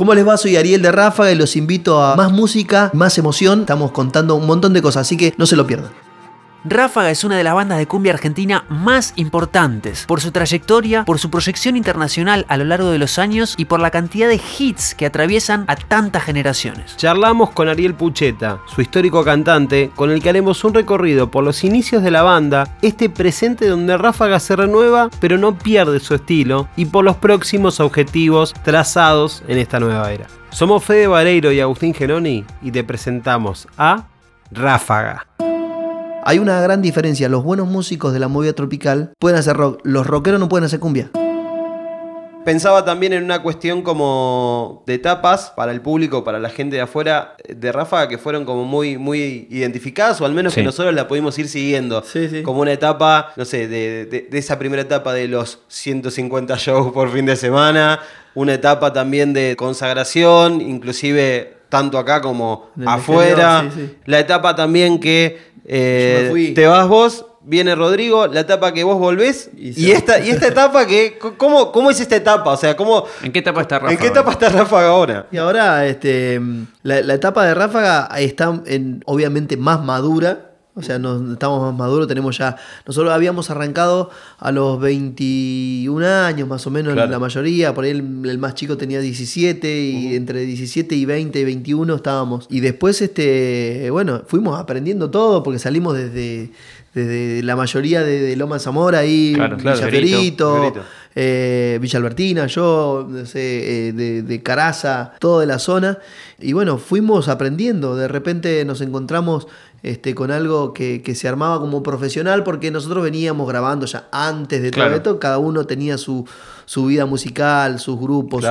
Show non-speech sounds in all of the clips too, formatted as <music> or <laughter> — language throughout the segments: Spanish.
¿Cómo les va? Soy Ariel de Ráfaga y los invito a más música, más emoción. Estamos contando un montón de cosas, así que no se lo pierdan. Ráfaga es una de las bandas de cumbia argentina más importantes por su trayectoria, por su proyección internacional a lo largo de los años y por la cantidad de hits que atraviesan a tantas generaciones. Charlamos con Ariel Pucheta, su histórico cantante, con el que haremos un recorrido por los inicios de la banda, este presente donde Ráfaga se renueva pero no pierde su estilo y por los próximos objetivos trazados en esta nueva era. Somos Fede Vareiro y Agustín Geroni y te presentamos a Ráfaga. Hay una gran diferencia. Los buenos músicos de la movida tropical pueden hacer rock. Los rockeros no pueden hacer cumbia. Pensaba también en una cuestión como de etapas para el público, para la gente de afuera de Ráfaga, que fueron como muy, muy identificadas, o al menos que nosotros la pudimos ir siguiendo. Como una etapa, no sé, de, de, esa primera etapa de los 150 shows por fin de semana, una etapa también de consagración, inclusive tanto acá como afuera. la etapa también que eh, te vas vos, viene Rodrigo, la etapa que vos volvés. Y, esta, y esta etapa que. ¿cómo, ¿Cómo es esta etapa? O sea, ¿cómo. ¿En qué etapa está Ráfaga? ¿En qué etapa está Ráfaga ahora? Y ahora, este. La, etapa de Ráfaga está en, obviamente más madura. O sea, nos, estamos más maduros, tenemos ya. Nosotros habíamos arrancado a los 21 años, más o menos, la mayoría. Por ahí el, más chico tenía 17, y entre 17 y 20, 21 estábamos. Y después, este, bueno, fuimos aprendiendo todo porque salimos desde, desde la mayoría de, Loma Zamora, ahí, Villa eh, Villa Albertina, yo, no sé, eh, de, de Caraza, todo de la zona. Y bueno, fuimos aprendiendo. De repente nos encontramos este, con algo que, se armaba como profesional, porque nosotros veníamos grabando ya antes de todo esto, cada uno tenía su, su vida musical, sus grupos,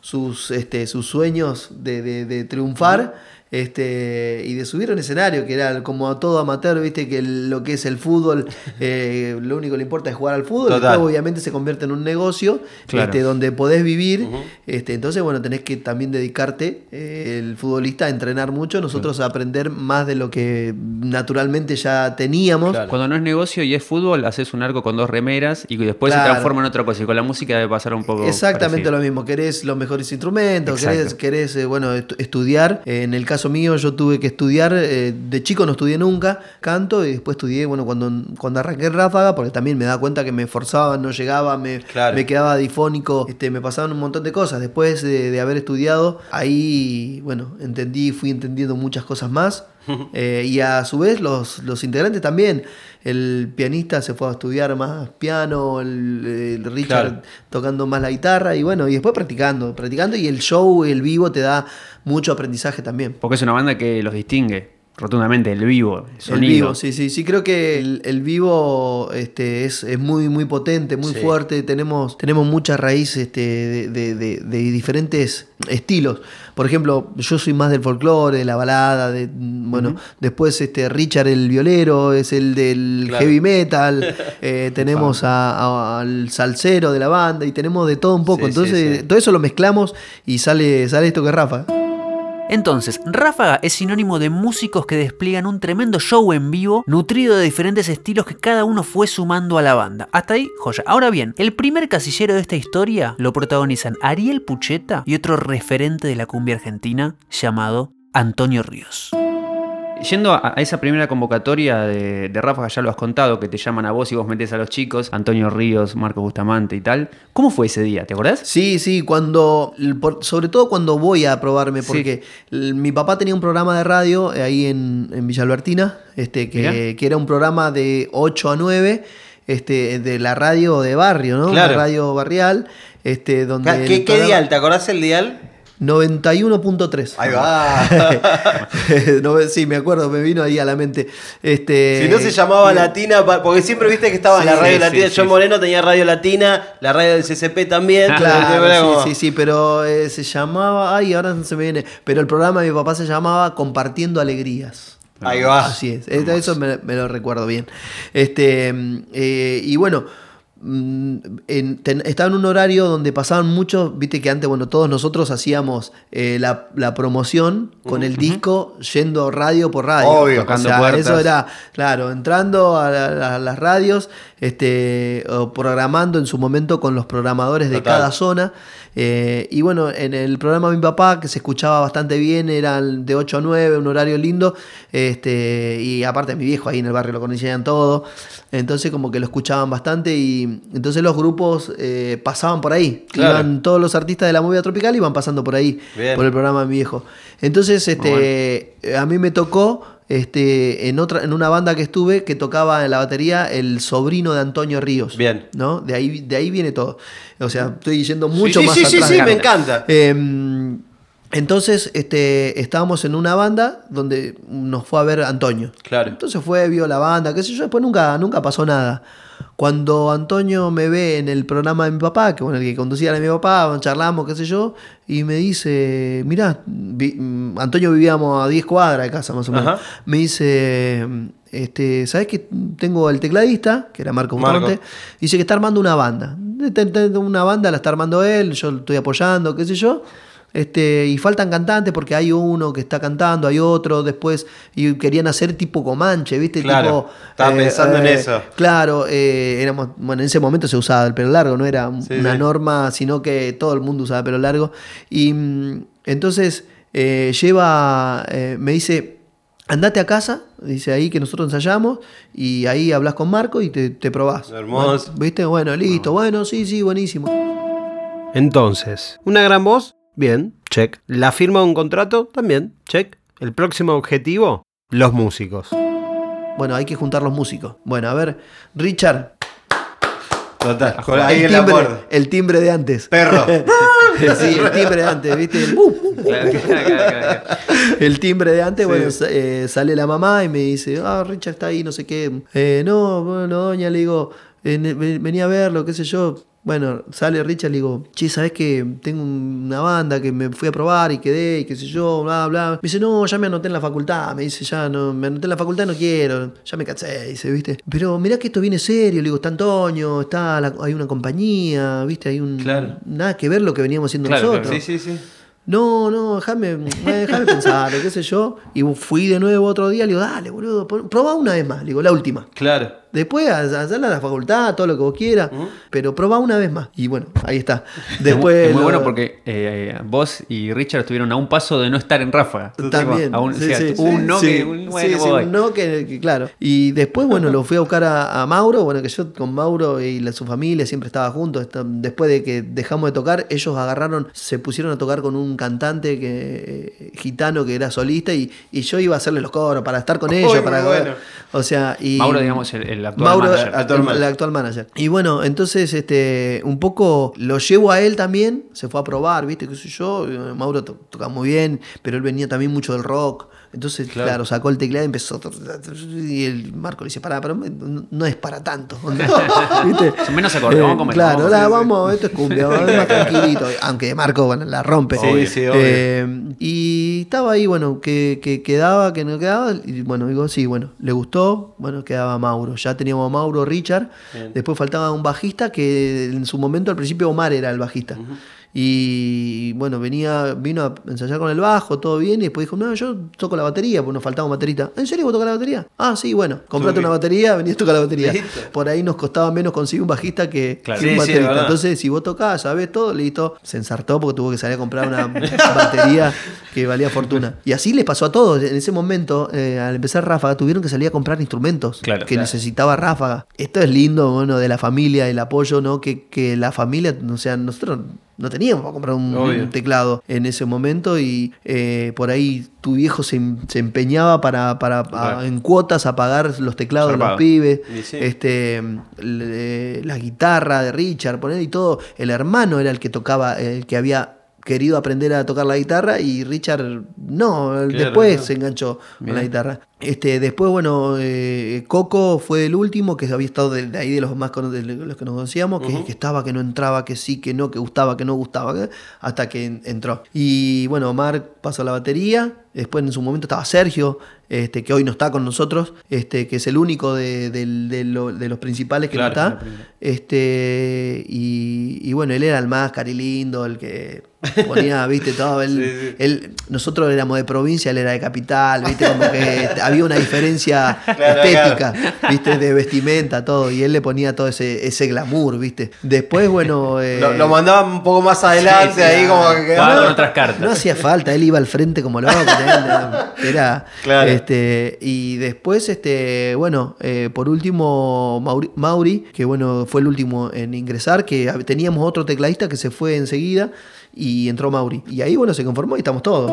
sus, este, sus sueños de, de triunfar este, y de subir a un escenario, que era como a todo amateur, viste, que lo que es el fútbol, <laughs> eh, lo único que le importa es jugar al fútbol, después obviamente se convierte en un negocio este, donde podés vivir, este, entonces bueno, tenés que también dedicarte, eh, el futbolista, a entrenar mucho, nosotros a aprender más de lo que naturalmente ya teníamos. Cuando no es negocio y es fútbol, haces un arco con dos remeras y después se transforma en otra cosa, y con la música debe pasar un poco. Exactamente lo mismo, querés los mejores instrumentos, querés, querés eh, bueno, estudiar, en el caso mío, yo tuve que estudiar, eh, de chico no estudié nunca canto y después estudié, bueno, cuando, cuando arranqué Ráfaga, porque también me da cuenta que me forzaba, no llegaba, me, me quedaba difónico, este, me pasaban un montón de cosas. Después de, haber estudiado, ahí, bueno, entendí, fui entendiendo muchas cosas más. <laughs> Eh, y a su vez los, los integrantes también. El pianista se fue a estudiar más piano, el, Richard tocando más la guitarra y bueno, y después practicando, practicando y el show, el vivo te da mucho aprendizaje también. Porque es una banda que los distingue rotundamente, el vivo, el sonido. El vivo, sí, sí, sí, creo que el, vivo este, es, muy, muy potente, muy fuerte, tenemos, tenemos mucha raíz este, de, diferentes estilos. Por ejemplo, yo soy más del folclore, de la balada, de, bueno, después este, Richard el violero, es el del heavy metal, <laughs> eh, tenemos al salsero de la banda y tenemos de todo un poco, entonces todo eso lo mezclamos y sale, sale esto que es Rafa. Entonces, Ráfaga es sinónimo de músicos que despliegan un tremendo show en vivo, nutrido de diferentes estilos que cada uno fue sumando a la banda. Hasta ahí, joya. Ahora bien, el primer casillero de esta historia lo protagonizan Ariel Pucheta y otro referente de la cumbia argentina llamado Antonio Ríos. Yendo a, esa primera convocatoria de, de Rafa, ya lo has contado, que te llaman a vos y vos metes a los chicos, Antonio Ríos, Marco Bustamante y tal. ¿Cómo fue ese día? ¿Te acordás? Sí, sí, cuando, sobre todo cuando voy a probarme, porque mi papá tenía un programa de radio eh, ahí en, en Villa Albertina, este, que, que, era un programa de 8 a 9. Este, de la radio de barrio, ¿no? La radio barrial. Este, donde ¿Qué, ¿qué dial? ¿Te acordás el dial? 91.3. Ahí va. <laughs> sí, me acuerdo, me vino ahí a la mente. Este, si no se llamaba Latina, porque siempre viste que estaba la radio latina. John Moreno tenía radio latina, la radio del CCP también. Claro, <laughs> sí, sí, sí, pero eh, se llamaba, ay, ahora no se me viene, pero el programa de mi papá se llamaba Compartiendo Alegrías. Ahí va. Así es, eso me, lo recuerdo bien. Este, eh, y bueno Mm, estaba en un horario donde pasaban muchos, viste que antes, bueno, todos nosotros hacíamos eh, la, promoción con el disco yendo radio por radio. Obvio, tocando Eso era, claro, entrando a, las radios este, o programando en su momento con los programadores de Total. cada zona. Eh, y bueno, en el programa mi papá, que se escuchaba bastante bien, era de 8 a 9, un horario lindo. Este, y aparte mi viejo ahí en el barrio lo conocían todo. Entonces como que lo escuchaban bastante y entonces los grupos eh, pasaban por ahí. Claro. Iban todos los artistas de la movida tropical iban pasando por ahí, Bien. por el programa de mi viejo. Entonces este, a mí me tocó este, en, otra, en una banda que estuve que tocaba en la batería el sobrino de Antonio Ríos. Bien. ¿no? De, ahí, de ahí viene todo. O sea, estoy yendo mucho sí, más sí, sí, atrás. sí, me encanta. Eh, entonces, este, estábamos en una banda donde nos fue a ver Antonio. Claro. Entonces fue, vio la banda, qué sé yo, después nunca, nunca pasó nada. Cuando Antonio me ve en el programa de mi papá, que bueno, el que conducía era mi papá, charlamos, qué sé yo, y me dice, mirá, vi- mm, Antonio vivíamos a 10 cuadras de casa más o menos. Ajá. Me dice, este, ¿sabes que tengo el tecladista, que era Marco. Bustamante, dice que está armando una banda. Una banda la está armando él, yo estoy apoyando, qué sé yo. Este, y faltan cantantes porque hay uno que está cantando, hay otro después, y querían hacer tipo Comanche, ¿viste? Claro, Tipo, estaba pensando en eso. Claro, eh, éramos, bueno, en ese momento se usaba el pelo largo, no era Sí, una sí. norma, sino que todo el mundo usaba pelo largo. Y mm, entonces eh, lleva, eh, me dice, andate a casa, dice ahí que nosotros ensayamos, y ahí hablas con Marco y te, te probás. Hermoso. Bueno, ¿Viste? Bueno, listo, bueno, sí, sí, buenísimo. Entonces, una gran voz, bien, check. La firma de un contrato, también, check. El próximo objetivo, los músicos. Bueno, hay que juntar los músicos. Bueno, a ver, Richard, Total, el timbre, el timbre de antes. Perro. <laughs> sí, el timbre de antes, ¿viste? El, Claro, claro, claro, claro. el timbre de antes, Sí. bueno, eh, sale la mamá y me dice, ah, Richard está ahí, no sé qué. Eh, no, bueno, doña, le digo, eh, venía a verlo, qué sé yo. Bueno, sale Richard, le digo, che, ¿sabes que tengo una banda que me fui a probar y quedé y qué sé yo, bla, bla? Me dice, no, ya me anoté en la facultad. Me dice, ya no, me anoté en la facultad, no quiero, ya me cansé, dice, ¿viste? Pero mirá que esto viene serio, le digo, está Antonio, está la- hay una compañía, ¿viste? Hay un... Claro. Nada que ver lo que veníamos haciendo Claro, claro. nosotros. Sí, sí, sí. No, no, déjame, eh, déjame <laughs> pensar, qué sé yo. Y fui de nuevo otro día, le digo, dale, boludo, probá una vez más, le digo, la última. Claro. Después hacerla a la facultad, todo lo que vos quieras, pero probá una vez más. Y bueno, ahí está. Es Después muy, muy lo- bueno porque eh, vos y Richard estuvieron a un paso de no estar en Ráfaga. También. A un, sí, o sea, sí, un sí, no que un bueno, sí, un no que, que claro. Y después, bueno, lo fui a buscar a, a Mauro, bueno, que yo con Mauro y la- su familia siempre estaba juntos. Después de que dejamos de tocar, ellos agarraron, se pusieron a tocar con un cantante que, eh, gitano que era solista y, y yo iba a hacerle los coros para estar con ellos, para bueno. o sea, y Mauro, digamos, el, el actual Mauro, manager. actual el- el actual manager. Y bueno, entonces este un poco lo llevo a él también, se fue a probar, ¿viste? qué sé yo, eh, Mauro to- toca muy bien, pero él venía también mucho del rock. Entonces, Claro. claro, sacó el teclado y empezó y el Marco le dice, "Pará, pero no, no es para tanto." <laughs> ¿Viste? Menos acorde, vamos a comer, Claro, vamos la- vamos, esto es cumbia, vamos más tranquilito, aunque Marco bueno, la rompe. Sí, sí, obvio. Eh, y estaba ahí, bueno, que, que quedaba, que no quedaba. Y bueno, digo, sí, bueno, le gustó. Bueno, quedaba Mauro. Ya teníamos a Mauro, Richard. Bien. Después faltaba un bajista que en su momento, al principio, Omar era el bajista. Y bueno, venía, vino a ensayar con el bajo, todo bien. Y después dijo, no, yo toco la batería, porque nos faltaba un baterista. ¿En serio vos tocas la batería? Ah, sí, bueno, comprate una batería, venís a tocar la batería. Listo. Por ahí nos costaba menos conseguir un bajista que, Claro. que Sí, un sí, baterista. Entonces, si vos tocás, sabés todo, listo. Se ensartó porque tuvo que salir a comprar una <laughs> batería que valía fortuna. Y así les pasó a todos. En ese momento, eh, al empezar Ráfaga, tuvieron que salir a comprar instrumentos Claro, que claro. necesitaba Ráfaga. Esto es lindo, bueno, de la familia, el apoyo, ¿no? Que, que la familia, o sea, nosotros no teníamos para comprar un, teclado en ese momento y eh, por ahí tu viejo se, se empeñaba para, para a- en cuotas a pagar los teclados de los pibes sí. este le- la guitarra de Richard poner y todo. El hermano era el que tocaba el que había querido aprender a tocar la guitarra y Richard no Claro, después se enganchó con Bien. la guitarra. Este después bueno eh, Coco fue el último que había estado de, de ahí de los más de los que nos conocíamos que, estaba que no entraba que sí que no que gustaba que no gustaba hasta que en- entró. Y bueno Omar pasó la batería después en su momento estaba Sergio este, que hoy no está con nosotros, este, que es el único de, de lo- de los principales que Claro, no está. Este, y, y bueno, él era el más carilindo, el que Ponía, viste, todo. Él, Sí, sí. él- nosotros éramos de provincia, él era de capital, viste, como que <laughs> había una diferencia Claro, estética, viste, de vestimenta, todo. Y él le ponía todo ese, ese glamour, viste. Después, bueno. eh, Lo, lo mandaban un poco más adelante, Sí, sí, ahí como que con otras cartas. No hacía falta, él iba al frente como loco. Era, era, Claro. este, y después, este, bueno, eh, por último, Mauri, Mauri, que bueno, fue el último en ingresar, que teníamos otro tecladista que se fue enseguida y entró Mauri. Y ahí, bueno, se conformó y estamos todos.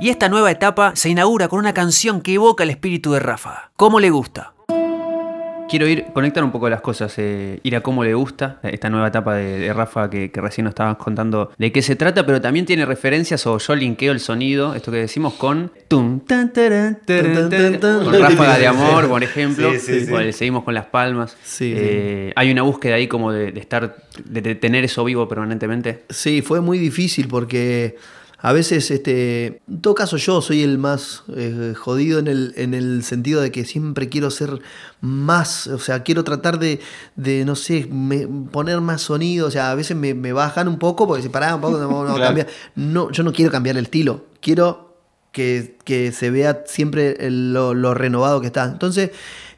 Y esta nueva etapa se inaugura con una canción que evoca el espíritu de Ráfaga. ¿Cómo le gusta? Quiero ir, conectar un poco las cosas, eh, ir a cómo le gusta esta nueva etapa de, de Rafa que, que recién nos estabas contando de qué se trata, pero también tiene referencias o yo linkeo el sonido, esto que decimos con tum, tan, taran, taran, taran, con Ráfaga de Amor, por ejemplo, Sí, sí, sí. o el seguimos con las palmas. Sí, Eh, Hay una búsqueda ahí como de, de estar, de, de tener eso vivo permanentemente. Sí, fue muy difícil porque a veces, este, en todo caso yo soy el más eh, jodido en el, en el sentido de que siempre quiero ser más, o sea, quiero tratar de, de no sé, me- poner más sonido, o sea, a veces me, me bajan un poco porque se paran un poco, no, no, <laughs> Claro. cambia. no, yo no quiero cambiar el estilo, quiero que, que se vea siempre el- lo, lo renovado que está. Entonces,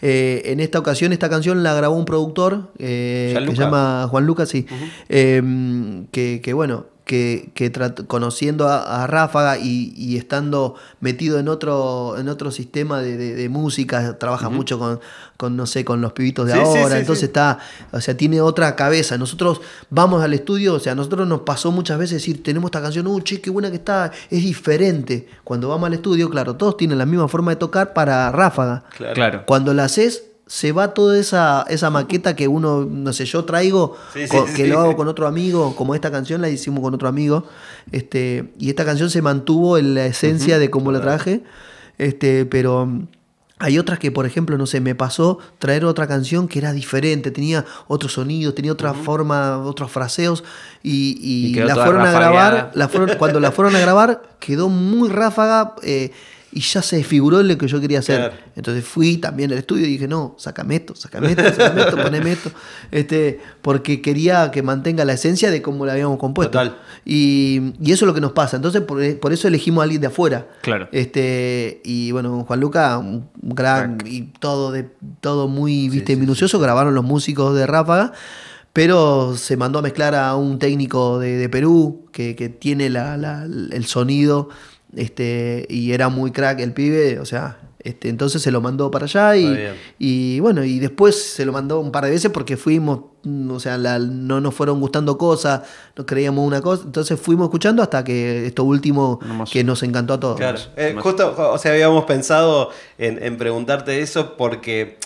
eh, en esta ocasión, esta canción la grabó un productor eh, que se llama Juan Lucas, sí. Eh, que, que, bueno, que, que conociendo a, a Ráfaga y, y estando metido en otro, en otro sistema de, de- de música, trabaja mucho con, con, no sé, con los pibitos de Sí, ahora, sí, entonces sí. está, o sea, tiene otra cabeza. Nosotros vamos al estudio, o sea, a nosotros nos pasó muchas veces decir, tenemos esta canción, uh, che, qué buena que está, es diferente. Cuando vamos al estudio, claro, todos tienen la misma forma de tocar para Ráfaga. Claro. Cuando la haces, se va toda esa, esa maqueta que uno, no sé, yo traigo, Sí, sí, que sí. lo hago con otro amigo, como esta canción la hicimos con otro amigo, este, y esta canción se mantuvo en la esencia de cómo la traje, este, pero mm, hay otras que, por ejemplo, no sé, me pasó traer otra canción que era diferente, tenía otros sonidos, tenía otra forma, otros fraseos, y, y Y quedó la fueron a grabar, la fueron, cuando la fueron a grabar, quedó muy ráfaga. eh, y ya se desfiguró lo que yo quería hacer. Claro. Entonces fui también al estudio y dije, no, sacame esto, sacame esto, sacame esto, poneme esto. <laughs> Este, porque quería que mantenga la esencia de cómo la habíamos compuesto. Total. Y, y eso es lo que nos pasa. Entonces, por, por eso elegimos a alguien de afuera. Claro. Este, y bueno, Juan Luca, un gran y todo de todo muy viste minucioso, grabaron los músicos de Ráfaga. Pero se mandó a mezclar a un técnico de, de Perú que, que tiene la- la- el sonido este, y era muy crack el pibe, o sea, este, entonces se lo mandó para allá y, y bueno, y después se lo mandó un par de veces porque fuimos, mm, o sea, la- no nos fueron gustando cosas, no creíamos una cosa, entonces fuimos escuchando hasta que esto último que nos encantó a todos. Claro. Eh, justo, o sea, habíamos pensado en, en preguntarte eso porque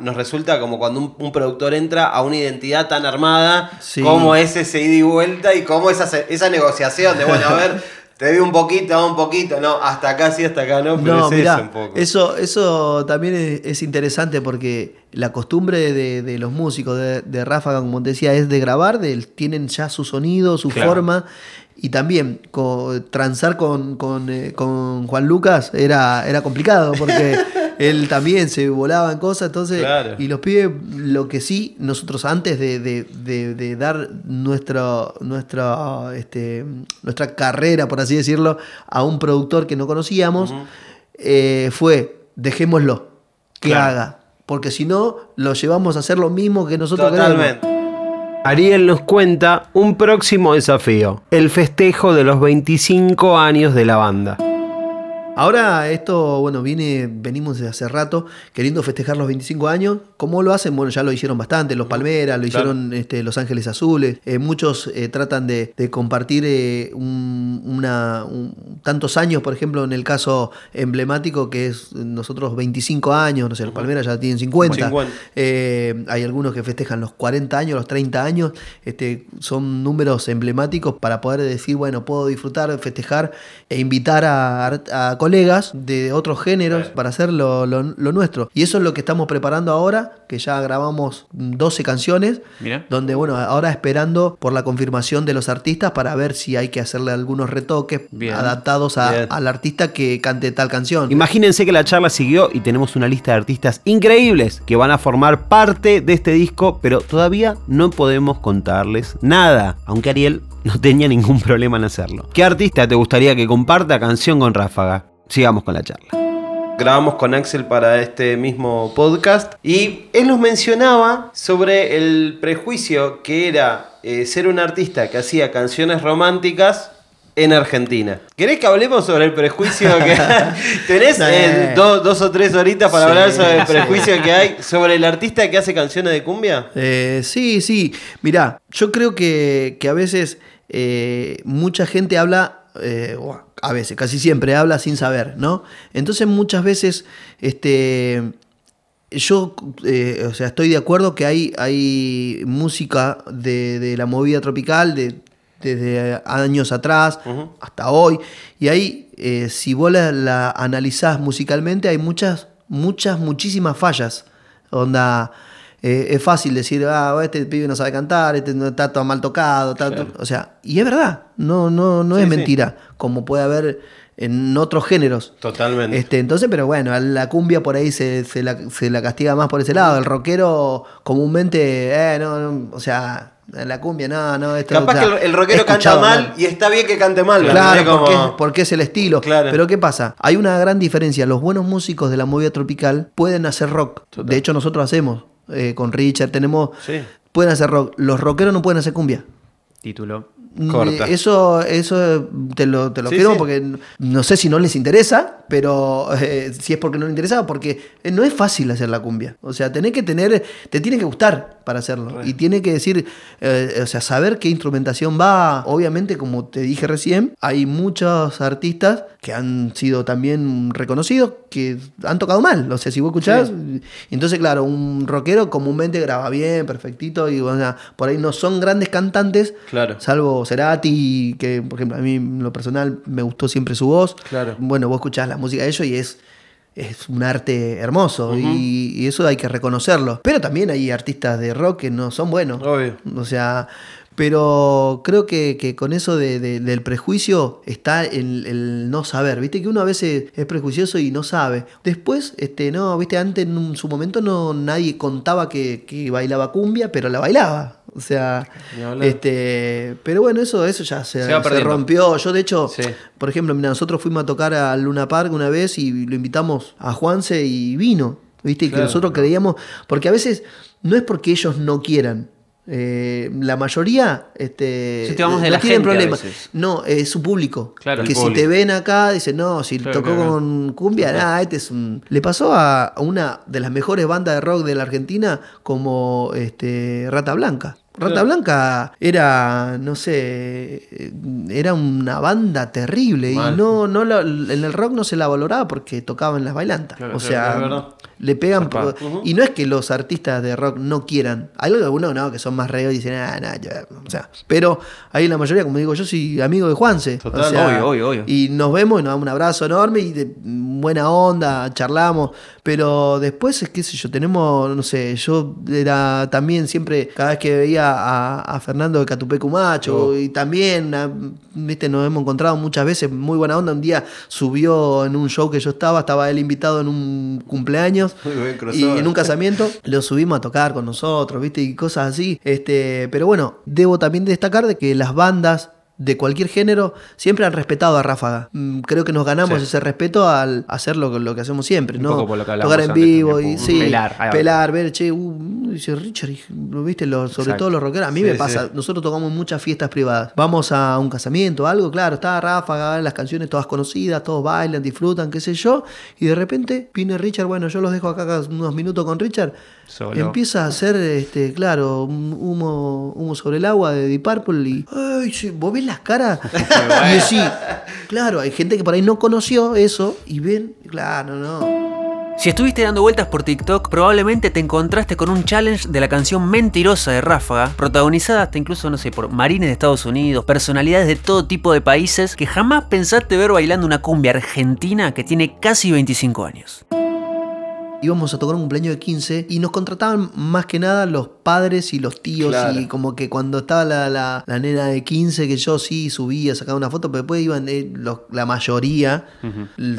nos resulta como cuando un, un productor entra a una identidad tan armada, Sí. cómo es ese ida y vuelta y cómo esa, esa negociación de, bueno, a ver, <laughs> te doy un poquito, un poquito, no, hasta acá sí, hasta acá no, pero No, es mirá, eso un poco. eso, eso también es, es interesante porque la costumbre de, de los músicos de, de Ráfaga, como te decía, es de grabar, de- tienen ya su sonido, su Claro. forma. Y también co- transar con, con, eh, con Juan Lucas era, era complicado porque <laughs> él también se volaba en cosas. Entonces, Claro. y los pibes, lo que sí, nosotros antes de, de- de- de dar nuestro, nuestra, este, nuestra carrera, por así decirlo, a un productor que no conocíamos, eh, fue dejémoslo, que Claro. haga. Porque si no, lo llevamos a hacer lo mismo que nosotros queremos. Totalmente. Ariel nos cuenta un próximo desafío, el festejo de los 25 años de la banda. Ahora esto, bueno, viene, venimos desde hace rato queriendo festejar los 25 años. ¿Cómo lo hacen? Bueno, ya lo hicieron bastante, los Palmeras, lo Claro. hicieron este, Los Ángeles Azules. Eh, muchos eh, tratan de, de compartir eh, un- una, un- tantos años, por ejemplo, en el caso emblemático que es nosotros 25 años, no sé, los Palmeras ya tienen 50. 50. Eh, hay algunos que festejan los 40 años, los 30 años. Este, son números emblemáticos para poder decir, bueno, puedo disfrutar, festejar e invitar a, a colegas de otros géneros para hacer lo, lo- lo nuestro. Y eso es lo que estamos preparando ahora, que ya grabamos 12 canciones. Mira. Donde, bueno, ahora esperando por la confirmación de los artistas para ver si hay que hacerle algunos retoques Bien. adaptados a- Bien. al artista que cante tal canción. Imagínense que la charla siguió y tenemos una lista de artistas increíbles que van a formar parte de este disco, pero todavía no podemos contarles nada, aunque Ariel no tenía ningún problema en hacerlo. ¿Qué artista te gustaría que comparta canción con Ráfaga? Sigamos con la charla. grabamos con Axel para este mismo podcast y él nos mencionaba sobre el prejuicio que era eh, ser un artista que hacía canciones románticas en Argentina. ¿Querés que hablemos sobre el prejuicio que <laughs> tenés eh, do- dos o tres horitas para Sí. hablar sobre el prejuicio que hay sobre el artista que hace canciones de cumbia? Eh, sí, sí. Mirá, yo creo que, que a veces eh, mucha gente habla, o a veces, casi siempre habla sin saber, ¿no? Entonces muchas veces, este, yo, eh, o sea, estoy de acuerdo que hay, hay música de, de la movida tropical de, desde años atrás hasta hoy. Y ahí, eh, si vos la, la analizás musicalmente, hay muchas, muchas, muchísimas fallas. Onda, eh, es fácil decir, ah, este pibe no sabe cantar, este no está todo mal tocado. está Claro. todo-". O sea, y es verdad, no, no, no Sí, es sí. mentira, como puede haber en otros géneros. Totalmente. Este, entonces, pero bueno, a la cumbia por ahí se, se la, se la castiga más por ese lado. El rockero comúnmente, eh, no, no, o sea, la cumbia, no, no, esto, Capaz o sea, que el, rockero canta mal y está bien que cante mal. Claro, porque, es el estilo. Claro. Pero ¿qué pasa? Hay una gran diferencia. Los buenos músicos de la movida tropical pueden hacer rock. Total. De hecho, nosotros hacemos. Eh, con Richard tenemos... Sí. Pueden hacer rock. Los rockeros no pueden hacer cumbia. Título. Corta. Mm, Eso, eso te lo, te lo Sí, firmo sí. porque no sé si no les interesa, pero eh, si es porque no les interesa, porque eh, no es fácil hacer la cumbia. O sea, tenés que tener, te tiene que gustar para hacerlo. Y tiene que decir, eh, o sea, saber qué instrumentación va. Obviamente, como te dije recién, hay muchos artistas que han sido también reconocidos que han tocado mal. O sea, si vos escuchás, entonces, claro, un rockero comúnmente graba bien, perfectito, y o sea, por ahí no son grandes cantantes, Claro. Salvo Cerati, que por ejemplo a mí en lo personal me gustó siempre su voz. Claro. Bueno, vos escuchás la música de ellos y es, es un arte hermoso y, y eso hay que reconocerlo. Pero también hay artistas de rock que no son buenos. Obvio. O sea, pero creo que, que con eso de- de- del prejuicio está el, el no saber. Viste que uno a veces es prejuicioso y no sabe. Después, este, no, viste, antes en su momento no nadie contaba que, que bailaba cumbia, pero la bailaba. O sea, este, pero bueno, eso, eso ya se, rompió. Yo, de hecho, Sí. por ejemplo, mira, nosotros fuimos a tocar al Luna Park una vez y lo invitamos a Juanse y vino. ¿Viste? Y que Claro. nosotros creíamos. Porque a veces no es porque ellos no quieran. Eh, la mayoría este, de no la tienen gente a problema. veces. No, es su público. Claro, que si público. te ven acá, dicen, no, si Claro, tocó claro, con cumbia, nada, este es un. Le pasó a una de las mejores bandas de rock de la Argentina como este, Rata Blanca. Rata Claro. Blanca era, no sé, era una banda terrible Mal. y no, no la- en el rock no se la valoraba porque tocaban las bailantas. Claro, o claro, sea. Le pegan. Por-. Y no es que los artistas de rock no quieran. Hay algunos no, que son más reos y dicen, ah, nada, que ver", o sea, pero ahí la mayoría, como digo, yo soy amigo de Juanse. Total, o sea, obvio, obvio, obvio. Y nos vemos y nos damos un abrazo enorme y de buena onda, charlamos. Pero después, es qué sé yo, tenemos, no sé, yo era también siempre, cada vez que veía a, a Fernando de Catupecu Macho, Oh. y también, a- viste, nos hemos encontrado muchas veces, muy buena onda. Un día subió en un show que yo estaba, estaba él invitado en un cumpleaños. Muy buen Y en un casamiento lo subimos a tocar con nosotros, ¿viste? Y cosas así. Este, pero bueno, debo también destacar de que las bandas de cualquier género siempre han respetado a Ráfaga. Mm, Creo que nos ganamos Sí. ese respeto al hacer lo, lo que hacemos siempre, Un ¿no? poco por lo que Tocar en vivo y sí, pelar, ver, che, uh, dice Richard, ¿lo viste? Los- sobre Exacto. todo los rockeros. A mí Sí, me pasa, nosotros tocamos muchas fiestas privadas. Vamos a un casamiento, algo, claro, está Ráfaga, las canciones todas conocidas, todos bailan, disfrutan, qué sé yo, y de repente viene Richard, bueno, yo los dejo acá unos minutos con Richard, Solo. empieza a hacer, este, claro, humo, humo sobre el agua de Deep Purple y, ay, sí, vos ves las caras <laughs> y decís, claro, hay gente que por ahí no conoció eso y ven, claro, no. Si estuviste dando vueltas por TikTok, probablemente te encontraste con un challenge de la canción Mentirosa de Ráfaga, protagonizada hasta incluso, no sé, por marines de Estados Unidos, personalidades de todo tipo de países que jamás pensaste ver bailando una cumbia argentina que tiene casi 25 años. Íbamos a tocar un cumpleaños de 15 y nos contrataban más que nada los padres y los tíos Claro. y como que cuando estaba la, la- la nena de 15 que yo sí subía, sacaba una foto, pero después iban eh, los- la mayoría,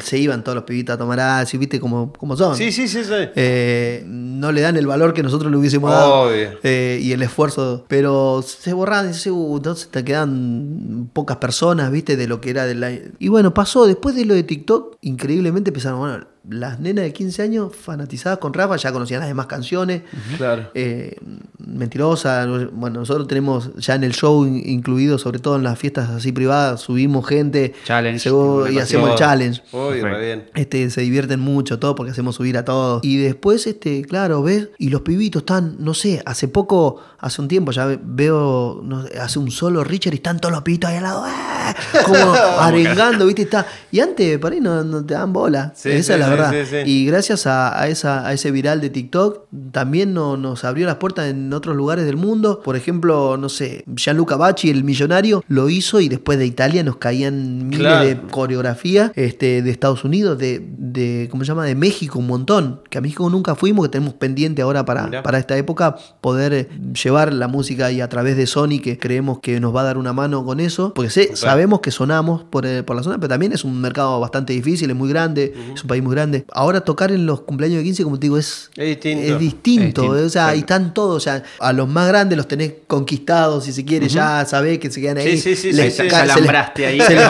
se iban todos los pibitos a tomar así, viste como, como son. Sí, sí, sí, sí. Eh, no le dan el valor que nosotros le hubiésemos dado eh, y el esfuerzo, pero se borran y dice, "Uh, entonces te quedan pocas personas, viste, de lo que era de la... Y bueno, pasó, después de lo de TikTok, increíblemente empezaron, bueno, las nenas de 15 años fanatizadas con Rafa, ya conocían las demás canciones, Claro. eh, mentirosa, bueno, nosotros tenemos ya en el show in- incluido, sobre todo en las fiestas así privadas, subimos gente Challenge. y hacemos el challenge. Re bien. Este, se divierten mucho, todo porque hacemos subir a todos. Y después, este, claro, ves, y los pibitos están, no sé, hace poco, hace un tiempo, ya ve- veo, no sé, hace un solo Richard y están todos los pibitos ahí al lado, ¡ah! como <laughs> arengando, ¿viste? Está. Y antes, por ahí no, no te dan bola. Sí, Esa sí, es la sí, verdad. sí, sí. Y gracias a, a esa, a ese viral de TikTok, también no- nos abrió las puertas en otros lugares del mundo. Por ejemplo, no sé, Gianluca Bacci, el millonario, lo hizo y después de Italia nos caían miles Claro. de coreografía este, de Estados Unidos, de, de, ¿cómo se llama? De México, un montón. Que a México nunca fuimos, que tenemos pendiente ahora para, Mirá. para esta época poder llevar la música y a través de Sony, que creemos que nos va a dar una mano con eso. Porque sé, sabemos que sonamos por, eh, por la zona, pero también es un mercado bastante difícil, es muy grande, es un país muy grande. Ahora tocar en los cumpleaños de 15, como te digo, es, Es distinto. es distinto. Es distinto, o sea, y exacto. están todos, o sea, a los más grandes los tenés conquistados, si se quiere, ya sabés que se quedan ahí. Sí, sí, sí, Les sí, sí. ca- se les- Alambraste ahí, <laughs> se les-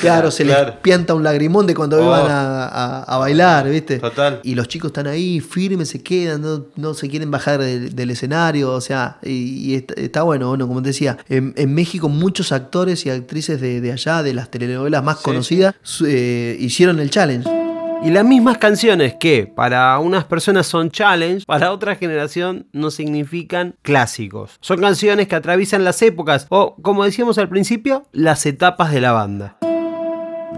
claro, se Claro. les pianta un lagrimón de cuando Oh. iban a, a- a bailar, ¿viste? Total. Y los chicos están ahí firmes, se quedan, no, no se quieren bajar del, del escenario, o sea, y, y está, está bueno, bueno, como te decía, en, en México muchos actores y actrices de, de allá, de las telenovelas más Sí, conocidas, eh, hicieron el challenge. Y las mismas canciones que para unas personas son challenge, para otra generación no significan clásicos. Son canciones que atraviesan las épocas o, como decíamos al principio, las etapas de la banda.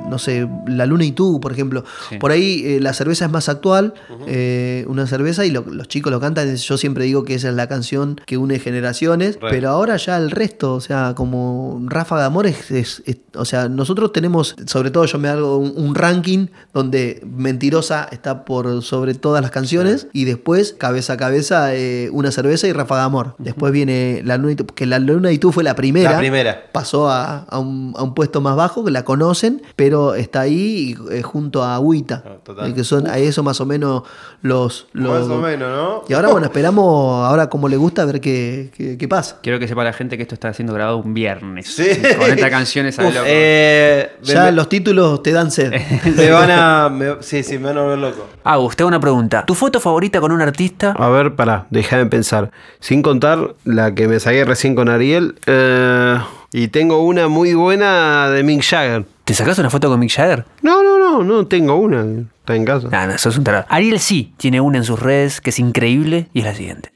No sé, la Luna y tú, por ejemplo. Sí. Por ahí eh, la cerveza es más actual, eh, una cerveza, y lo- los chicos lo cantan. Yo siempre digo que esa es la canción que une generaciones, pero ahora ya el resto, o sea, como Ráfaga de Amor es, es- es- o sea, nosotros tenemos, sobre todo yo me hago un, un ranking donde Mentirosa está por sobre todas las canciones, y después, cabeza a cabeza, eh, una cerveza y Ráfaga de Amor. Después viene la Luna y tú, que la Luna y tú fue la primera La primera. pasó a, a un, a un puesto más bajo, que la conocen, pero está ahí eh, junto a Agüita. Ah, total. eh, que son a eso más o menos los... los- Más o menos, ¿no? Y ahora, bueno, esperamos, ahora como le gusta, a ver qué, qué, qué pasa. Quiero que sepa la gente que esto está siendo grabado un viernes. Sí. Con esta canción es Uf, eh, me- Ya me, los títulos te dan sed. <laughs> me van a. me- sí, sí, me van a volver loco. Hago una pregunta. ¿Tu foto favorita con un artista? A ver, pará, déjame pensar. Sin contar la que me saqué recién con Ariel. eh, y tengo una muy buena de Mick Jagger. ¿Te sacas una foto con Mick Jagger? No, no, no, no tengo una. Está en casa. Nah, no, sos un tarado. Ariel sí tiene una en sus redes que es increíble y es la siguiente.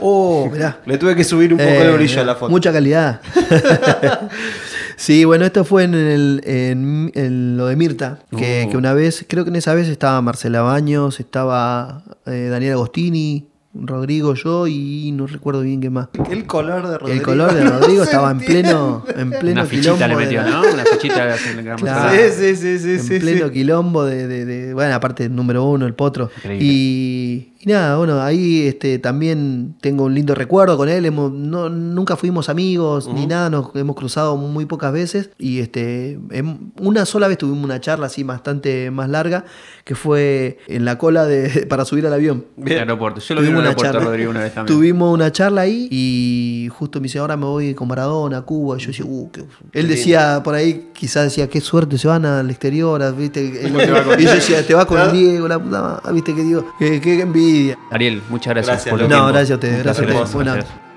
Oh, <laughs> mirá. Le tuve que subir un poco Eh, el brillo a la foto. Mucha calidad. <laughs> sí, bueno, esto fue en, el, en, en lo de Mirta, que, Uh. que una vez, creo que en esa vez estaba Marcela Baños, estaba eh, Daniel Agostini, Rodrigo, yo y no recuerdo bien qué más. El color de Rodrigo. El color de <laughs> Rodrigo estaba en pleno, en pleno Una fichita quilombo le de metió, la- ¿no? Una fichita Claro. Sí, sí, sí, sí, en sí. pleno sí. quilombo de, de- de- bueno, aparte número uno, el potro. Increíble. Y, y nada, bueno, ahí este, también tengo un lindo recuerdo con él. Hemos, no, nunca fuimos amigos ni nada, nos hemos cruzado muy pocas veces. Y este, em- una sola vez tuvimos una charla así bastante más larga, que fue en la cola de, <laughs> para subir al avión. El Bien. aeropuerto. Yo lo vi en el aeropuerto, charla. Rodrigo, una vez también. Tuvimos una charla ahí y justo me dice, ahora me voy con Maradona a Cuba. Y yo decía, uh, qué... Él decía por ahí, quizás decía, qué suerte, se van al exterior, ¿viste? <laughs> Él- y yo decía, te vas con Claro. Diego, la puta madre", ¿viste? Que digo, qué, qué envidia. Ariel, muchas gracias, Gracias, por. No, tiempo. gracias a ustedes, Gracias.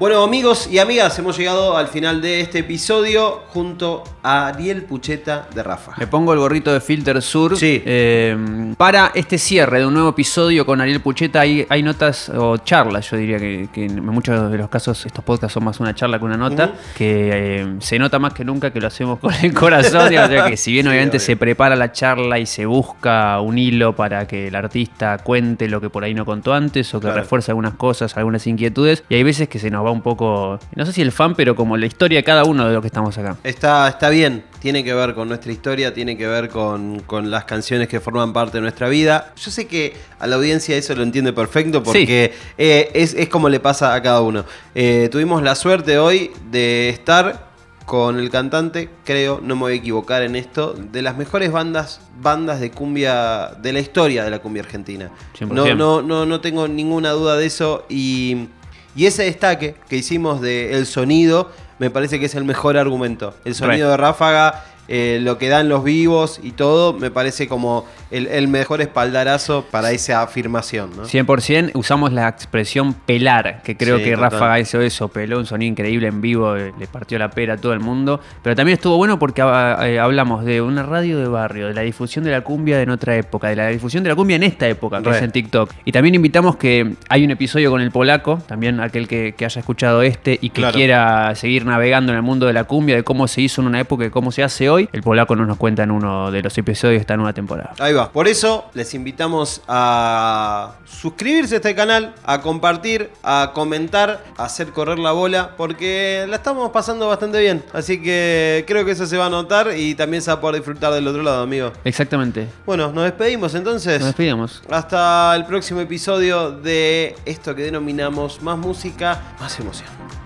Bueno, amigos y amigas, hemos llegado al final de este episodio junto a Ariel Pucheta de Rafa. Me pongo el gorrito de Filter Sur. Sí. Eh, para este cierre de un nuevo episodio con Ariel Pucheta, hay, hay notas o charlas, yo diría que, que en muchos de los casos estos podcasts son más una charla que una nota, que eh, se nota más que nunca que lo hacemos con el corazón. o sea que si bien <laughs> Sí, obviamente obvio. se prepara la charla y se busca un hilo para que el artista cuente lo que por ahí no contó antes o que Claro. refuerce algunas cosas, algunas inquietudes, y hay veces que se nos va va un poco, no sé si el fan, pero como la historia de cada uno de los que estamos acá. Está, está bien, tiene que ver con nuestra historia, tiene que ver con, con las canciones que forman parte de nuestra vida. Yo sé que a la audiencia eso lo entiende perfecto porque eh, es, es como le pasa a cada uno. Eh, tuvimos la suerte hoy de estar con el cantante, creo, no me voy a equivocar en esto, de las mejores bandas, bandas de cumbia de la historia de la cumbia argentina. 100%. No, no, no, no tengo ninguna duda de eso. Y, y ese destaque que hicimos del el sonido, me parece que es el mejor argumento. El sonido Re. de Ráfaga, eh, lo que dan los vivos y todo, me parece como el, el mejor espaldarazo para esa afirmación. ¿no? 100% usamos la expresión pelar, que creo Sí, que total. Ráfaga hizo eso, peló un sonido increíble en vivo, eh, le partió la pera a todo el mundo. Pero también estuvo bueno porque ah, eh, hablamos de una radio de barrio, de la difusión de la cumbia en otra época, de la difusión de la cumbia en esta época, que Re. es en TikTok. Y también invitamos que hay un episodio con el polaco, también aquel que, que haya escuchado este y que Claro. quiera seguir navegando en el mundo de la cumbia, de cómo se hizo en una época y cómo se hace hoy. El polaco nos nos cuenta en uno de los episodios de esta nueva temporada. Ahí va. Por eso les invitamos a suscribirse a este canal, a compartir, a comentar, a hacer correr la bola, porque la estamos pasando bastante bien. Así que creo que eso se va a notar y también se va a poder disfrutar del otro lado, amigo. Exactamente. Bueno, nos despedimos entonces. Nos despedimos. Hasta el próximo episodio de esto que denominamos más música, más emoción.